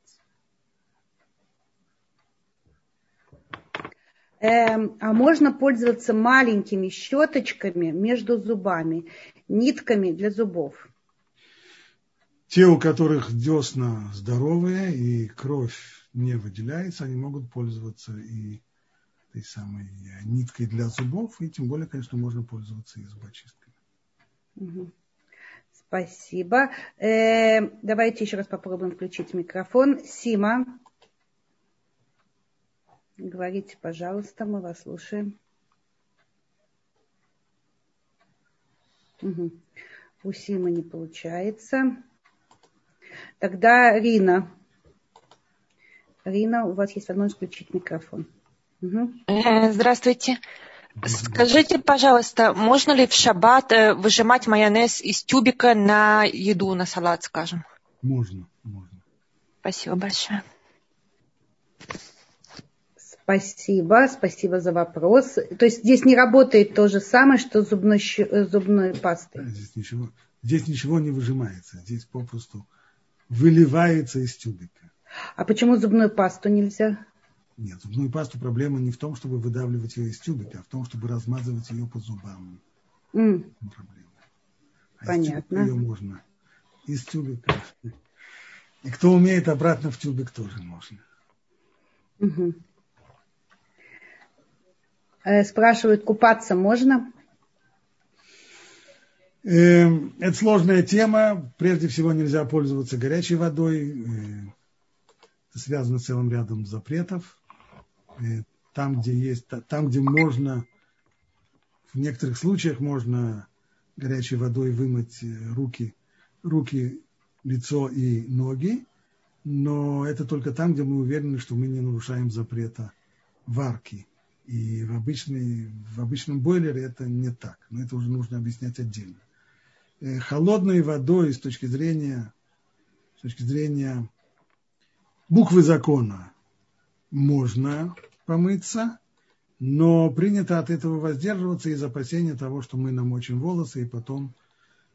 Эм, а можно пользоваться маленькими щеточками между зубами, нитками для зубов? Те, у которых десна здоровые и кровь не выделяется, они могут пользоваться и этой самой ниткой для зубов, и тем более, конечно, можно пользоваться и зубочисткой. Угу. Спасибо. Э, давайте еще раз попробуем включить микрофон. Сима, говорите, пожалуйста, мы вас слушаем. Угу. У Симы не получается. Тогда Рина. Рина, у вас есть возможность включить микрофон. Э, здравствуйте. Скажите, пожалуйста, можно ли в шаббат э, выжимать майонез из тюбика на еду, на салат, скажем? Можно, можно. Спасибо большое. Спасибо, спасибо за вопрос. То есть здесь не работает то же самое, что зубной, э, зубной пастой? здесь, ничего, здесь ничего не выжимается, здесь попросту выливается из тюбика. А почему зубную пасту нельзя? Нет, зубную пасту проблема не в том, чтобы выдавливать ее из тюбика, а в том, чтобы размазывать ее по зубам. Mm. Проблема. А Понятно. Ее можно из тюбика. И кто умеет обратно в тюбик тоже можно. Угу. Спрашивают, купаться можно? Эм, это сложная тема. Прежде всего нельзя пользоваться горячей водой. Э, это связано с целым рядом запретов. Э, там, где есть, там, где можно, в некоторых случаях можно горячей водой вымыть руки, руки лицо и ноги, но это только там, где мы уверены, что мы не нарушаем запрета варки. И в, обычной, в обычном бойлере это не так, но это уже нужно объяснять отдельно. Э, холодной водой с точки зрения, с точки зрения буквы закона можно помыться, но принято от этого воздерживаться из опасения того, что мы намочим волосы и потом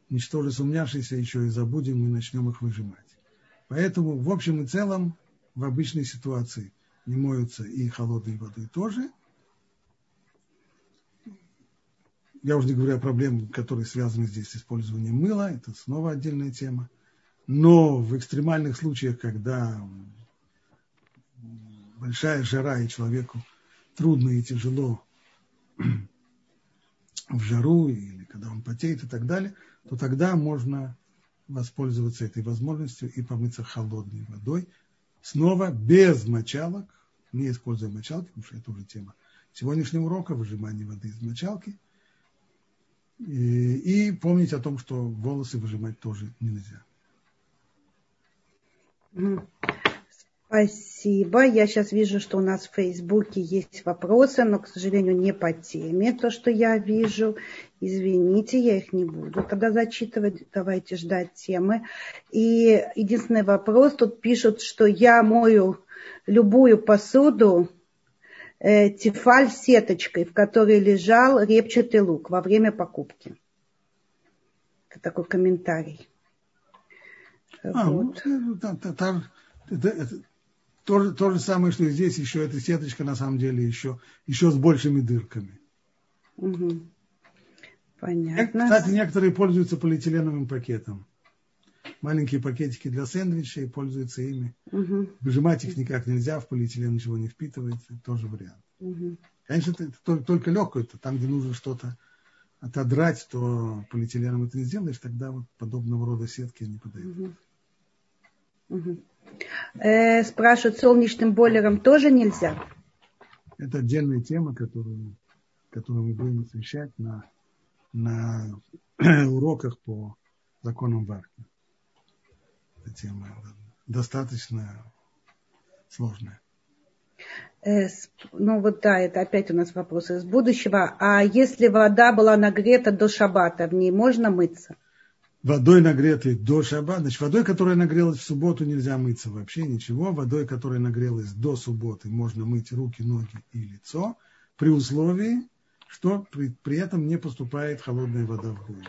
ничтоже сумнявшиеся еще и забудем и начнем их выжимать. Поэтому в общем и целом в обычной ситуации не моются и холодной водой тоже. Я уже не говорю о проблемах, которые связаны здесь с использованием мыла, это снова отдельная тема. Но в экстремальных случаях, когда большая жара и человеку трудно и тяжело [CLEARS THROAT] в жару или когда он потеет и так далее, то тогда можно воспользоваться этой возможностью и помыться холодной водой. Снова без мочалок, не используя мочалки, потому что это уже тема сегодняшнего урока, выжимание воды из мочалки. И, и помнить о том, что волосы выжимать тоже нельзя. Спасибо. Я сейчас вижу, что у нас в Фейсбуке есть вопросы, но, к сожалению, не по теме, то, что я вижу. Извините, я их не буду тогда зачитывать. Давайте ждать темы. И единственный вопрос, тут пишут, что я мою любую посуду э, тефаль сеточкой, в которой лежал репчатый лук во время покупки. Это такой комментарий. А, вот. ну, там, там, там, то, то же самое, что и здесь, еще эта сеточка на самом деле еще, еще с большими дырками. Угу. Понятно. Кстати, некоторые пользуются полиэтиленовым пакетом. Маленькие пакетики для сэндвичей пользуются ими. Угу. Выжимать их никак нельзя, в полиэтилен ничего не впитывается, тоже вариант. Угу. Конечно, это, это только, только легкое, это там, где нужно что-то отодрать, то полиэтиленом это не сделаешь, тогда вот подобного рода сетки не подойдут. Угу. Угу. Э, спрашивают, солнечным бойлером тоже нельзя? Это отдельная тема, которую, которую мы будем освещать на, на [CLEARS THROAT] уроках по законам варки. Эта тема достаточно сложная. Э, ну вот да, это опять у нас вопросы из будущего. А если вода была нагрета до шабата, в ней можно мыться? Водой нагретой до шаба, значит, водой, которая нагрелась в субботу, нельзя мыться вообще ничего. Водой, которая нагрелась до субботы, можно мыть руки, ноги и лицо, при условии, что при, при этом не поступает холодная вода в голову.